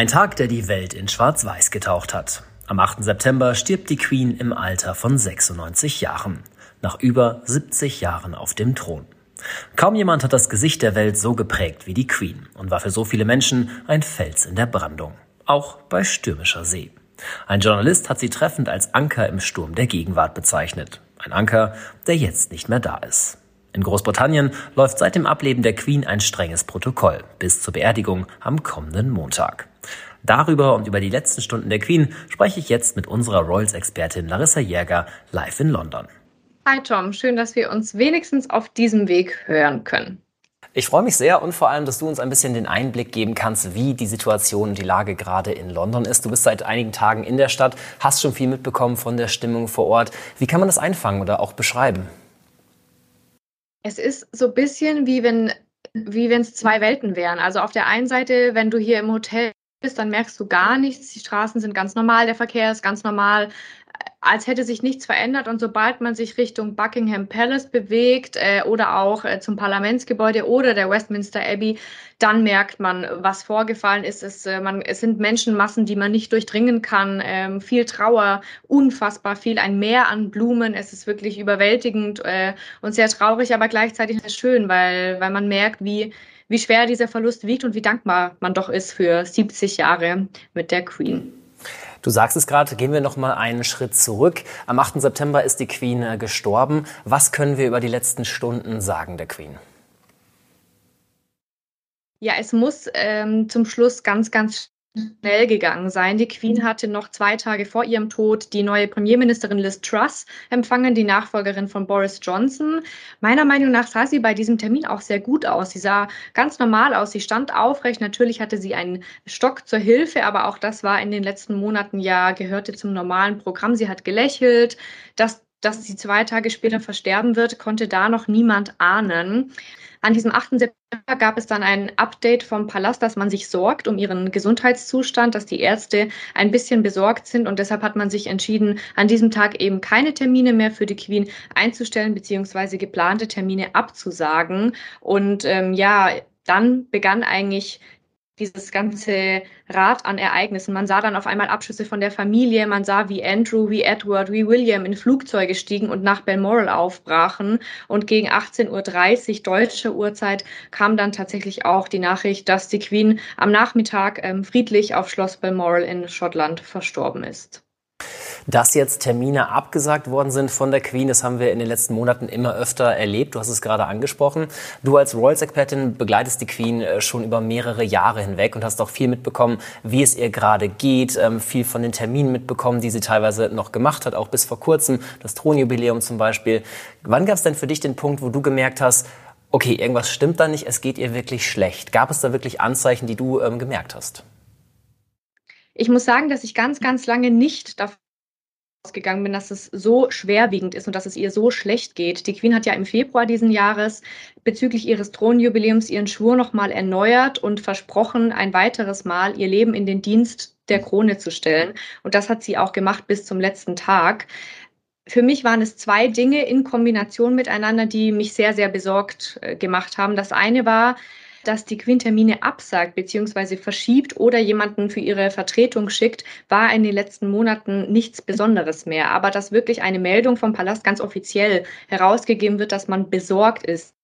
Ein Tag, der die Welt in Schwarz-Weiß getaucht hat. Am 8. September stirbt die Queen im Alter von 96 Jahren. Nach über 70 Jahren auf dem Thron. Kaum jemand hat das Gesicht der Welt so geprägt wie die Queen und war für so viele Menschen ein Fels in der Brandung. Auch bei stürmischer See. Ein Journalist hat sie treffend als Anker im Sturm der Gegenwart bezeichnet. Ein Anker, der jetzt nicht mehr da ist. In Großbritannien läuft seit dem Ableben der Queen ein strenges Protokoll bis zur Beerdigung am kommenden Montag. Darüber und über die letzten Stunden der Queen spreche ich jetzt mit unserer Royals-Expertin Larissa Jäger live in London. Hi Tom, schön, dass wir uns wenigstens auf diesem Weg hören können. Ich freue mich sehr und vor allem, dass du uns ein bisschen den Einblick geben kannst, wie die Situation und die Lage gerade in London ist. Du bist seit einigen Tagen in der Stadt, hast schon viel mitbekommen von der Stimmung vor Ort. Wie kann man das einfangen oder auch beschreiben? Es ist so ein bisschen wie wenn wie wenn es zwei Welten wären. Also auf der einen Seite, wenn du hier im Hotel bist, dann merkst du gar nichts. Die Straßen sind ganz normal, der Verkehr ist ganz normal als hätte sich nichts verändert. Und sobald man sich Richtung Buckingham Palace bewegt äh, oder auch äh, zum Parlamentsgebäude oder der Westminster Abbey, dann merkt man, was vorgefallen ist. Es, äh, man, es sind Menschenmassen, die man nicht durchdringen kann. Ähm, viel Trauer, unfassbar viel, ein Meer an Blumen. Es ist wirklich überwältigend äh, und sehr traurig, aber gleichzeitig schön, weil, weil man merkt, wie, wie schwer dieser Verlust wiegt und wie dankbar man doch ist für 70 Jahre mit der Queen. Du sagst es gerade, gehen wir noch mal einen Schritt zurück. Am 8. September ist die Queen äh, gestorben. Was können wir über die letzten Stunden sagen der Queen? Ja, es muss ähm, zum Schluss ganz, ganz schnell gegangen sein. Die Queen hatte noch zwei Tage vor ihrem Tod die neue Premierministerin Liz Truss empfangen, die Nachfolgerin von Boris Johnson. Meiner Meinung nach sah sie bei diesem Termin auch sehr gut aus. Sie sah ganz normal aus. Sie stand aufrecht. Natürlich hatte sie einen Stock zur Hilfe, aber auch das war in den letzten Monaten ja gehörte zum normalen Programm. Sie hat gelächelt. Dass dass sie zwei Tage später versterben wird, konnte da noch niemand ahnen. An diesem 8. September gab es dann ein Update vom Palast, dass man sich sorgt um ihren Gesundheitszustand, dass die Ärzte ein bisschen besorgt sind und deshalb hat man sich entschieden, an diesem Tag eben keine Termine mehr für die Queen einzustellen beziehungsweise geplante Termine abzusagen. Und ähm, ja, dann begann eigentlich dieses ganze Rad an Ereignissen. Man sah dann auf einmal Abschüsse von der Familie, man sah, wie Andrew, wie Edward, wie William in Flugzeuge stiegen und nach Balmoral aufbrachen. Und gegen 18.30 Uhr deutsche Uhrzeit kam dann tatsächlich auch die Nachricht, dass die Queen am Nachmittag ähm, friedlich auf Schloss Balmoral in Schottland verstorben ist. Dass jetzt Termine abgesagt worden sind von der Queen, das haben wir in den letzten Monaten immer öfter erlebt. Du hast es gerade angesprochen. Du als Royals-Expertin begleitest die Queen äh, schon über mehrere Jahre hinweg und hast auch viel mitbekommen, wie es ihr gerade geht, ähm, viel von den Terminen mitbekommen, die sie teilweise noch gemacht hat, auch bis vor kurzem, das Thronjubiläum zum Beispiel. Wann gab es denn für dich den Punkt, wo du gemerkt hast, okay, irgendwas stimmt da nicht, es geht ihr wirklich schlecht? Gab es da wirklich Anzeichen, die du ähm, gemerkt hast? Ich muss sagen, dass ich ganz, ganz lange nicht davon ausgegangen bin, dass es so schwerwiegend ist und dass es ihr so schlecht geht. Die Queen hat ja im Februar diesen Jahres bezüglich ihres Thronjubiläums ihren Schwur nochmal erneuert und versprochen, ein weiteres Mal ihr Leben in den Dienst der Krone zu stellen. Und das hat sie auch gemacht bis zum letzten Tag. Für mich waren es zwei Dinge in Kombination miteinander, die mich sehr, sehr besorgt äh, gemacht haben. Das eine war, dass die Queen Termine absagt bzw. verschiebt oder jemanden für ihre Vertretung schickt, war in den letzten Monaten nichts Besonderes mehr. Aber dass wirklich eine Meldung vom Palast ganz offiziell herausgegeben wird, dass man besorgt ist,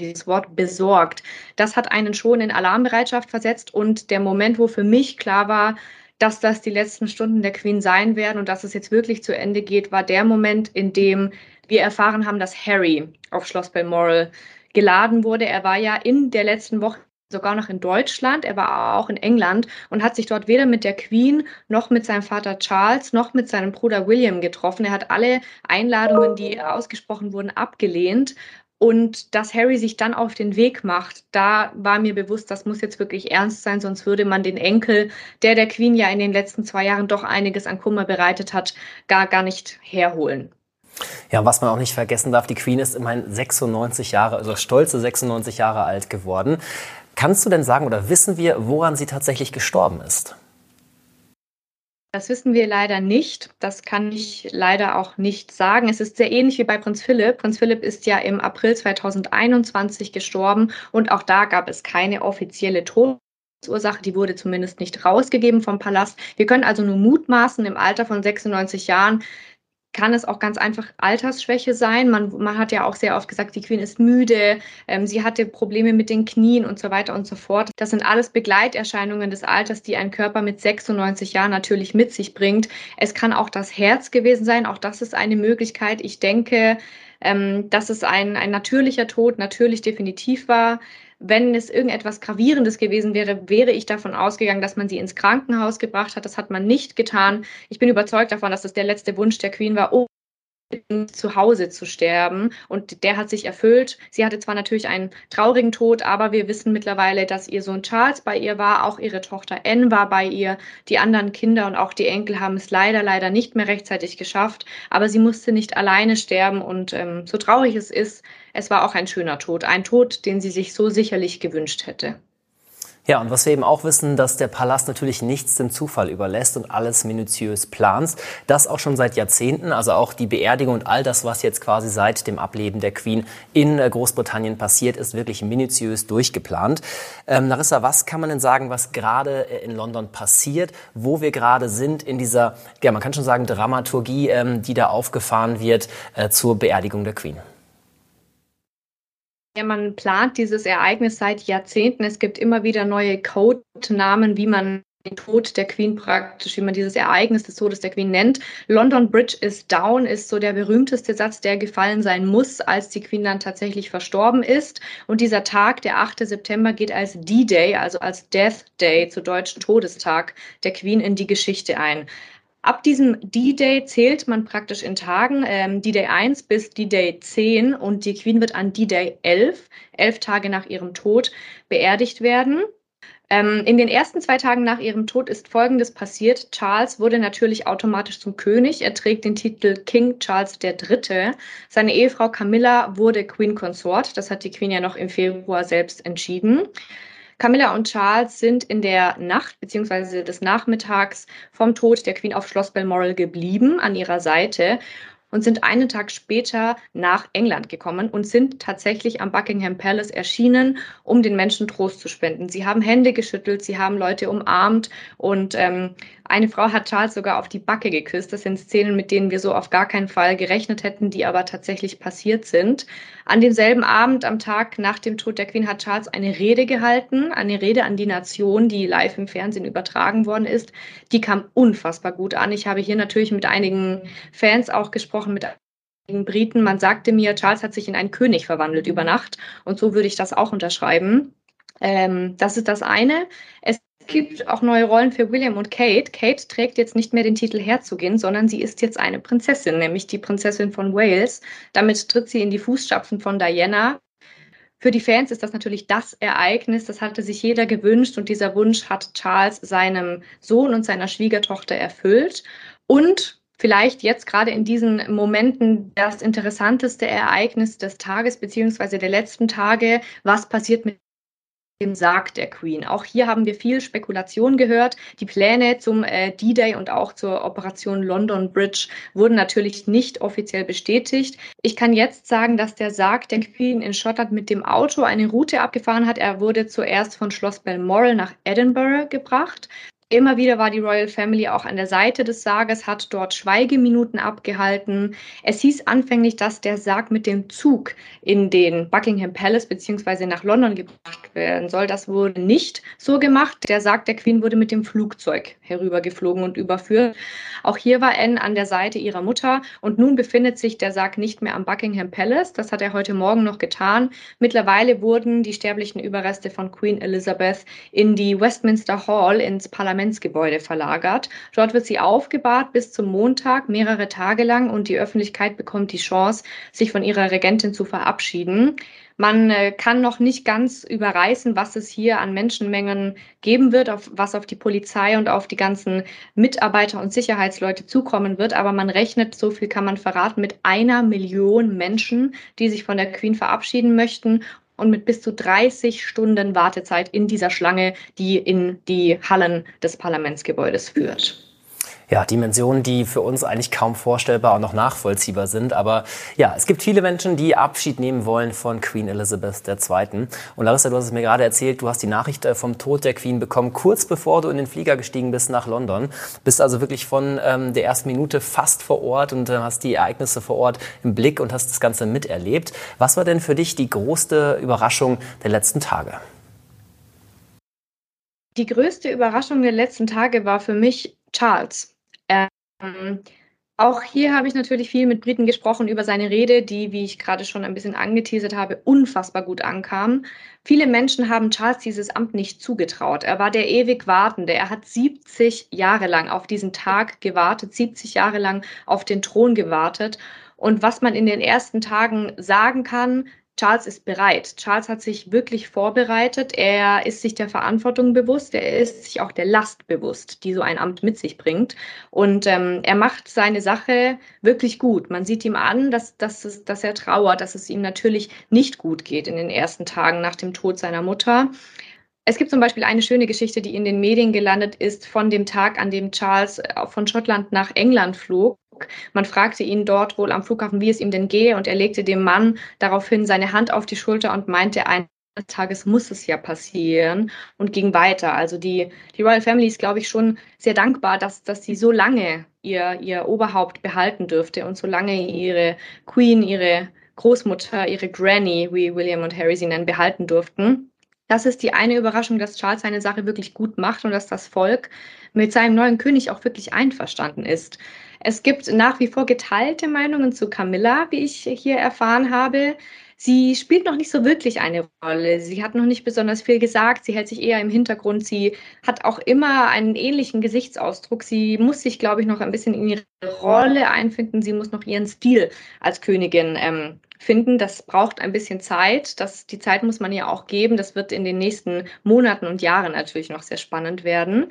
dieses Wort besorgt, das hat einen schon in Alarmbereitschaft versetzt und der Moment, wo für mich klar war, dass das die letzten Stunden der Queen sein werden und dass es jetzt wirklich zu Ende geht, war der Moment, in dem wir erfahren haben, dass Harry auf Schloss Balmoral geladen wurde. Er war ja in der letzten Woche sogar noch in Deutschland, er war auch in England und hat sich dort weder mit der Queen noch mit seinem Vater Charles noch mit seinem Bruder William getroffen. Er hat alle Einladungen, die ausgesprochen wurden, abgelehnt. Und dass Harry sich dann auf den Weg macht, da war mir bewusst, das muss jetzt wirklich ernst sein, sonst würde man den Enkel, der der Queen ja in den letzten zwei Jahren doch einiges an Kummer bereitet hat, gar, gar nicht herholen. Ja, was man auch nicht vergessen darf, die Queen ist immerhin 96 Jahre, also stolze 96 Jahre alt geworden. Kannst du denn sagen oder wissen wir, woran sie tatsächlich gestorben ist? Das wissen wir leider nicht. Das kann ich leider auch nicht sagen. Es ist sehr ähnlich wie bei Prinz Philipp. Prinz Philipp ist ja im April 2021 gestorben und auch da gab es keine offizielle Tod Ursache, die wurde zumindest nicht rausgegeben vom Palast. Wir können also nur mutmaßen, im Alter von 96 Jahren kann es auch ganz einfach Altersschwäche sein. Man, man hat ja auch sehr oft gesagt, die Queen ist müde, ähm, sie hatte Probleme mit den Knien und so weiter und so fort. Das sind alles Begleiterscheinungen des Alters, die ein Körper mit 96 Jahren natürlich mit sich bringt. Es kann auch das Herz gewesen sein, auch das ist eine Möglichkeit. Ich denke, ähm, dass es ein, ein natürlicher Tod natürlich definitiv war. Wenn es irgendetwas Gravierendes gewesen wäre, wäre ich davon ausgegangen, dass man sie ins Krankenhaus gebracht hat. Das hat man nicht getan. Ich bin überzeugt davon, dass das der letzte Wunsch der Queen war. Zu Hause zu sterben. Und der hat sich erfüllt. Sie hatte zwar natürlich einen traurigen Tod, aber wir wissen mittlerweile, dass ihr Sohn Charles bei ihr war, auch ihre Tochter Anne war bei ihr. Die anderen Kinder und auch die Enkel haben es leider, leider nicht mehr rechtzeitig geschafft. Aber sie musste nicht alleine sterben. Und ähm, so traurig es ist, es war auch ein schöner Tod. Ein Tod, den sie sich so sicherlich gewünscht hätte. Ja, und was wir eben auch wissen, dass der Palast natürlich nichts dem Zufall überlässt und alles minutiös plant. Das auch schon seit Jahrzehnten, also auch die Beerdigung und all das, was jetzt quasi seit dem Ableben der Queen in äh, Großbritannien passiert, ist wirklich minutiös durchgeplant. Ähm, Narissa, was kann man denn sagen, was gerade äh, in London passiert, wo wir gerade sind in dieser, ja, man kann schon sagen, Dramaturgie, ähm, die da aufgefahren wird äh, zur Beerdigung der Queen? Ja, man plant dieses Ereignis seit Jahrzehnten. Es gibt immer wieder neue Codenamen, wie man den Tod der Queen praktisch, wie man dieses Ereignis des Todes der Queen nennt. London Bridge is down ist so der berühmteste Satz, der gefallen sein muss, als die Queen dann tatsächlich verstorben ist. Und dieser Tag, der 8. September, geht als D-Day, also als Death Day, zu deutschen Todestag der Queen in die Geschichte ein. Ab diesem D-Day zählt man praktisch in Tagen, ähm, D-Day 1 bis D-Day 10 und die Queen wird an D-Day 11, elf Tage nach ihrem Tod, beerdigt werden. Ähm, in den ersten zwei Tagen nach ihrem Tod ist Folgendes passiert. Charles wurde natürlich automatisch zum König. Er trägt den Titel King Charles III. Seine Ehefrau Camilla wurde Queen Consort. Das hat die Queen ja noch im Februar selbst entschieden. Camilla und Charles sind in der Nacht bzw. des Nachmittags vom Tod der Queen auf Schloss Balmoral geblieben an ihrer Seite und sind einen Tag später nach England gekommen und sind tatsächlich am Buckingham Palace erschienen, um den Menschen Trost zu spenden. Sie haben Hände geschüttelt, sie haben Leute umarmt und ähm, eine Frau hat Charles sogar auf die Backe geküsst. Das sind Szenen, mit denen wir so auf gar keinen Fall gerechnet hätten, die aber tatsächlich passiert sind. An demselben Abend, am Tag nach dem Tod der Queen, hat Charles eine Rede gehalten, eine Rede an die Nation, die live im Fernsehen übertragen worden ist. Die kam unfassbar gut an. Ich habe hier natürlich mit einigen Fans auch gesprochen, mit einigen Briten. Man sagte mir, Charles hat sich in einen König verwandelt über Nacht. Und so würde ich das auch unterschreiben. Ähm, das ist das eine. Es gibt auch neue Rollen für William und Kate. Kate trägt jetzt nicht mehr den Titel Herzogin, sondern sie ist jetzt eine Prinzessin, nämlich die Prinzessin von Wales. Damit tritt sie in die Fußstapfen von Diana. Für die Fans ist das natürlich das Ereignis, das hatte sich jeder gewünscht und dieser Wunsch hat Charles seinem Sohn und seiner Schwiegertochter erfüllt. Und vielleicht jetzt gerade in diesen Momenten das interessanteste Ereignis des Tages beziehungsweise der letzten Tage, was passiert mit dem Sarg der Queen. Auch hier haben wir viel Spekulation gehört. Die Pläne zum äh, D-Day und auch zur Operation London Bridge wurden natürlich nicht offiziell bestätigt. Ich kann jetzt sagen, dass der Sarg der Queen in Schottland mit dem Auto eine Route abgefahren hat. Er wurde zuerst von Schloss Balmoral nach Edinburgh gebracht. Immer wieder war die Royal Family auch an der Seite des Sarges, hat dort Schweigeminuten abgehalten. Es hieß anfänglich, dass der Sarg mit dem Zug in den Buckingham Palace bzw. nach London gebracht werden soll. Das wurde nicht so gemacht. Der Sarg der Queen wurde mit dem Flugzeug herübergeflogen und überführt. Auch hier war Anne an der Seite ihrer Mutter und nun befindet sich der Sarg nicht mehr am Buckingham Palace. Das hat er heute Morgen noch getan. Mittlerweile wurden die sterblichen Überreste von Queen Elizabeth in die Westminster Hall ins Parlament Parlamentsgebäude verlagert. Dort wird sie aufgebahrt bis zum Montag, mehrere Tage lang, und die Öffentlichkeit bekommt die Chance, sich von ihrer Regentin zu verabschieden. Man äh, kann noch nicht ganz überreißen, was es hier an Menschenmengen geben wird, auf, was auf die Polizei und auf die ganzen Mitarbeiter und Sicherheitsleute zukommen wird. Aber man rechnet, so viel kann man verraten, mit einer Million Menschen, die sich von der Queen verabschieden möchten und mit bis zu 30 Stunden Wartezeit in dieser Schlange, die in die Hallen des Parlamentsgebäudes führt. Ja, Dimensionen, die für uns eigentlich kaum vorstellbar und noch nachvollziehbar sind. Aber ja, es gibt viele Menschen, die Abschied nehmen wollen von Queen Elizabeth II. Und Larissa, du hast es mir gerade erzählt, du hast die Nachricht äh, vom Tod der Queen bekommen, kurz bevor du in den Flieger gestiegen bist nach London. Bist also wirklich von ähm, der ersten Minute fast vor Ort und äh, hast die Ereignisse vor Ort im Blick und hast das Ganze miterlebt. Was war denn für dich die größte Überraschung der letzten Tage? Die größte Überraschung der letzten Tage war für mich Charles. Ähm, auch hier habe ich natürlich viel mit Briten gesprochen über seine Rede, die, wie ich gerade schon ein bisschen angeteasert habe, unfassbar gut ankam. Viele Menschen haben Charles dieses Amt nicht zugetraut. Er war der ewig Wartende. Er hat 70 Jahre lang auf diesen Tag gewartet, 70 Jahre lang auf den Thron gewartet. Und was man in den ersten Tagen sagen kann, Charles ist bereit. Charles hat sich wirklich vorbereitet. Er ist sich der Verantwortung bewusst. Er ist sich auch der Last bewusst, die so ein Amt mit sich bringt. Und ähm, er macht seine Sache wirklich gut. Man sieht ihm an, dass, dass, es, dass er trauert, dass es ihm natürlich nicht gut geht in den ersten Tagen nach dem Tod seiner Mutter. Es gibt zum Beispiel eine schöne Geschichte, die in den Medien gelandet ist, von dem Tag, an dem Charles äh, von Schottland nach England flog. Man fragte ihn dort wohl am Flughafen, wie es ihm denn gehe, und er legte dem Mann daraufhin seine Hand auf die Schulter und meinte, eines Tages muss es ja passieren und ging weiter. Also die, die Royal Family ist, glaube ich, schon sehr dankbar, dass, dass sie so lange ihr, ihr Oberhaupt behalten dürfte und so lange ihre Queen, ihre Großmutter, ihre Granny, wie William und Harry sie nennen, behalten durften. Das ist die eine Überraschung, dass Charles seine Sache wirklich gut macht und dass das Volk mit seinem neuen König auch wirklich einverstanden ist. Es gibt nach wie vor geteilte Meinungen zu Camilla, wie ich hier erfahren habe. Sie spielt noch nicht so wirklich eine Rolle. Sie hat noch nicht besonders viel gesagt. Sie hält sich eher im Hintergrund. Sie hat auch immer einen ähnlichen Gesichtsausdruck. Sie muss sich, glaube ich, noch ein bisschen in ihre Rolle einfinden. Sie muss noch ihren Stil als Königin ähm, finden. Das braucht ein bisschen Zeit. Das, die Zeit muss man ja auch geben. Das wird in den nächsten Monaten und Jahren natürlich noch sehr spannend werden.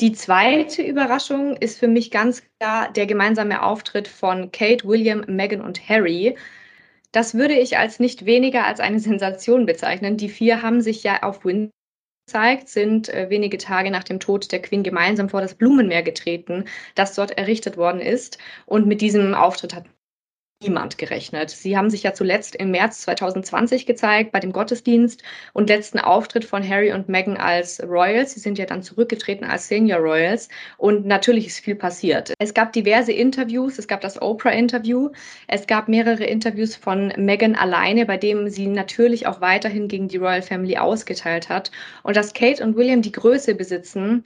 Die zweite Überraschung ist für mich ganz klar der gemeinsame Auftritt von Kate, William, Meghan und Harry. Das würde ich als nicht weniger als eine Sensation bezeichnen. Die vier haben sich ja auf Windsor gezeigt, sind äh, wenige Tage nach dem Tod der Queen gemeinsam vor das Blumenmeer getreten, das dort errichtet worden ist. Und mit diesem Auftritt hat niemand gerechnet. Sie haben sich ja zuletzt im März 2020 gezeigt bei dem Gottesdienst und letzten Auftritt von Harry und Meghan als Royals. Sie sind ja dann zurückgetreten als Senior Royals und natürlich ist viel passiert. Es gab diverse Interviews, es gab das Oprah-Interview, es gab mehrere Interviews von Meghan alleine, bei dem sie natürlich auch weiterhin gegen die Royal Family ausgeteilt hat. Und dass Kate und William die Größe besitzen,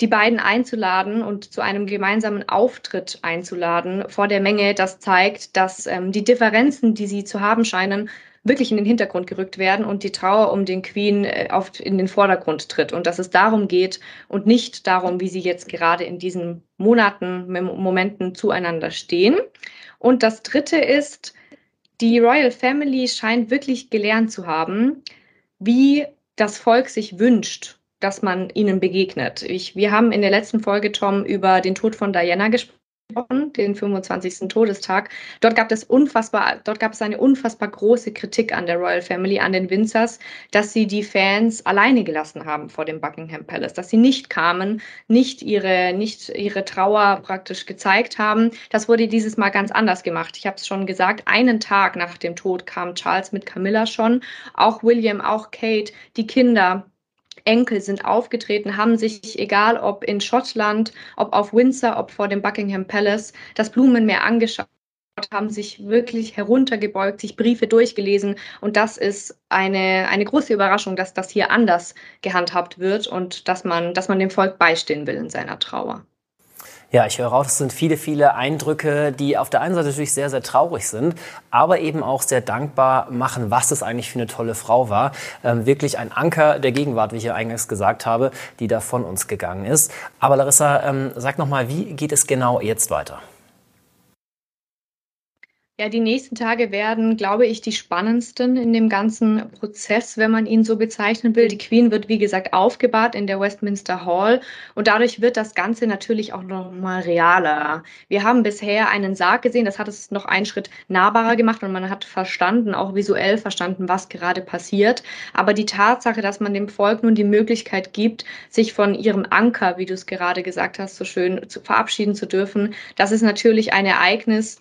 die beiden einzuladen und zu einem gemeinsamen Auftritt einzuladen vor der Menge, das zeigt, dass ähm, die Differenzen, die sie zu haben scheinen, wirklich in den Hintergrund gerückt werden und die Trauer um den Queen äh, oft in den Vordergrund tritt und dass es darum geht und nicht darum, wie sie jetzt gerade in diesen Monaten, Momenten zueinander stehen. Und das Dritte ist, die Royal Family scheint wirklich gelernt zu haben, wie das Volk sich wünscht dass man ihnen begegnet. Ich, wir haben in der letzten Folge, Tom, über den Tod von Diana gesprochen den 25. Todestag. Dort gab es unfassbar, dort gab es eine unfassbar große Kritik an der Royal Family, an den Windsors, dass sie die Fans alleine gelassen haben vor dem Buckingham Palace, dass sie nicht kamen, nicht ihre, nicht ihre Trauer praktisch gezeigt haben. Das wurde dieses Mal ganz anders gemacht. Ich habe es schon gesagt, einen Tag nach dem Tod kam Charles mit Camilla schon, auch William, auch Kate, die Kinder, Enkel sind aufgetreten, haben sich, egal ob in Schottland, ob auf Windsor, ob vor dem Buckingham Palace, das Blumenmeer angeschaut haben sich wirklich heruntergebeugt, sich Briefe durchgelesen. Und das ist eine, eine große Überraschung, dass das hier anders gehandhabt wird und dass man, dass man dem Volk beistehen will in seiner Trauer. Ja, ich höre raus, es sind viele, viele Eindrücke, die auf der einen Seite natürlich sehr, sehr traurig sind, aber eben auch sehr dankbar machen, was es eigentlich für eine tolle Frau war. Ähm, wirklich ein Anker der Gegenwart, wie ich ja eingangs gesagt habe, die da von uns gegangen ist. Aber Larissa, ähm, sag noch mal, wie geht es genau jetzt weiter? Ja, die nächsten Tage werden, glaube ich, die spannendsten in dem ganzen Prozess, wenn man ihn so bezeichnen will. Die Queen wird, wie gesagt, aufgebahrt in der Westminster Hall und dadurch wird das Ganze natürlich auch noch mal realer. Wir haben bisher einen Sarg gesehen, das hat es noch einen Schritt nahbarer gemacht und man hat verstanden, auch visuell verstanden, was gerade passiert. Aber die Tatsache, dass man dem Volk nun die Möglichkeit gibt, sich von ihrem Anker, wie du es gerade gesagt hast, so schön zu verabschieden zu dürfen, das ist natürlich ein Ereignis,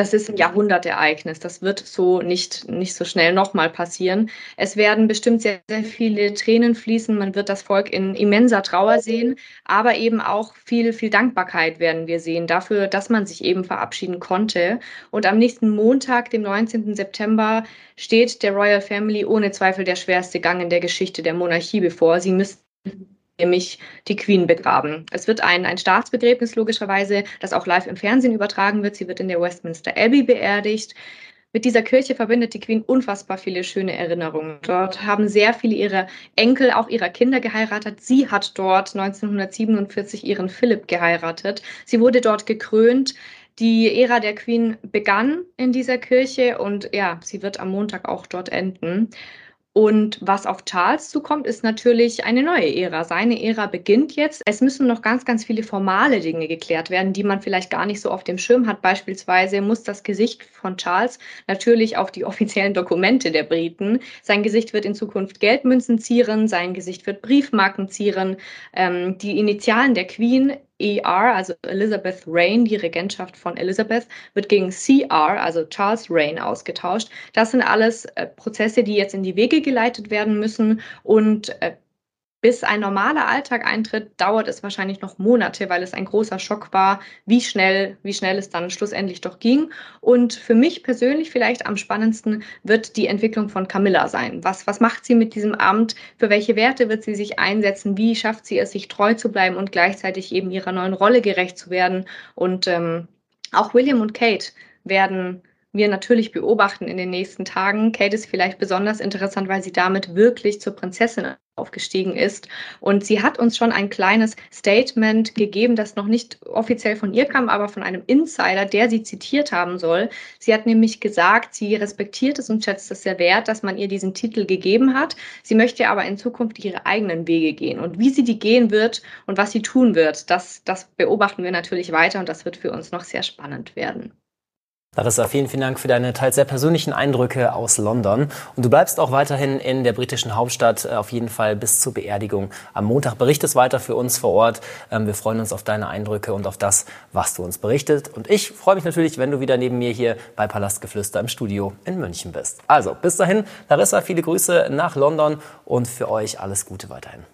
das ist ein Jahrhundertereignis. Das wird so nicht, nicht so schnell nochmal passieren. Es werden bestimmt sehr, sehr viele Tränen fließen. Man wird das Volk in immenser Trauer sehen, aber eben auch viel, viel Dankbarkeit werden wir sehen dafür, dass man sich eben verabschieden konnte. Und am nächsten Montag, dem 19. September, steht der Royal Family ohne Zweifel der schwerste Gang in der Geschichte der Monarchie bevor. Sie müssen nämlich die Queen begraben. Es wird ein, ein Staatsbegräbnis logischerweise, das auch live im Fernsehen übertragen wird. Sie wird in der Westminster Abbey beerdigt. Mit dieser Kirche verbindet die Queen unfassbar viele schöne Erinnerungen. Dort haben sehr viele ihrer Enkel, auch ihrer Kinder geheiratet. Sie hat dort 1947 ihren Philipp geheiratet. Sie wurde dort gekrönt. Die Ära der Queen begann in dieser Kirche und ja, sie wird am Montag auch dort enden. Und was auf Charles zukommt, ist natürlich eine neue Ära. Seine Ära beginnt jetzt. Es müssen noch ganz, ganz viele formale Dinge geklärt werden, die man vielleicht gar nicht so auf dem Schirm hat. Beispielsweise muss das Gesicht von Charles natürlich auf die offiziellen Dokumente der Briten. Sein Gesicht wird in Zukunft Geldmünzen zieren, sein Gesicht wird Briefmarken zieren. Ähm, die Initialen der Queen ER, also Elizabeth Reign, die Regentschaft von Elizabeth, wird gegen CR, also Charles Reign, ausgetauscht. Das sind alles äh, Prozesse, die jetzt in die Wege geleitet werden müssen und äh, bis ein normaler Alltag eintritt, dauert es wahrscheinlich noch Monate, weil es ein großer Schock war, wie schnell, wie schnell es dann schlussendlich doch ging. Und für mich persönlich vielleicht am spannendsten wird die Entwicklung von Camilla sein. Was, was macht sie mit diesem Amt? Für welche Werte wird sie sich einsetzen? Wie schafft sie es, sich treu zu bleiben und gleichzeitig eben ihrer neuen Rolle gerecht zu werden? Und ähm, auch William und Kate werden wir natürlich beobachten in den nächsten Tagen. Kate ist vielleicht besonders interessant, weil sie damit wirklich zur Prinzessin aufgestiegen ist. Und sie hat uns schon ein kleines Statement gegeben, das noch nicht offiziell von ihr kam, aber von einem Insider, der sie zitiert haben soll. Sie hat nämlich gesagt, sie respektiert es und schätzt es sehr wert, dass man ihr diesen Titel gegeben hat. Sie möchte aber in Zukunft ihre eigenen Wege gehen. Und wie sie die gehen wird und was sie tun wird, das, das beobachten wir natürlich weiter und das wird für uns noch sehr spannend werden. Larissa, vielen, vielen Dank für deine teils sehr persönlichen Eindrücke aus London. Und du bleibst auch weiterhin in der britischen Hauptstadt, äh, auf jeden Fall bis zur Beerdigung am Montag. Berichtest weiter für uns vor Ort. Ähm, wir freuen uns auf deine Eindrücke und auf das, was du uns berichtet. Und ich freue mich natürlich, wenn du wieder neben mir hier bei Palastgeflüster im Studio in München bist. Also, bis dahin, Larissa, viele Grüße nach London und für euch alles Gute weiterhin.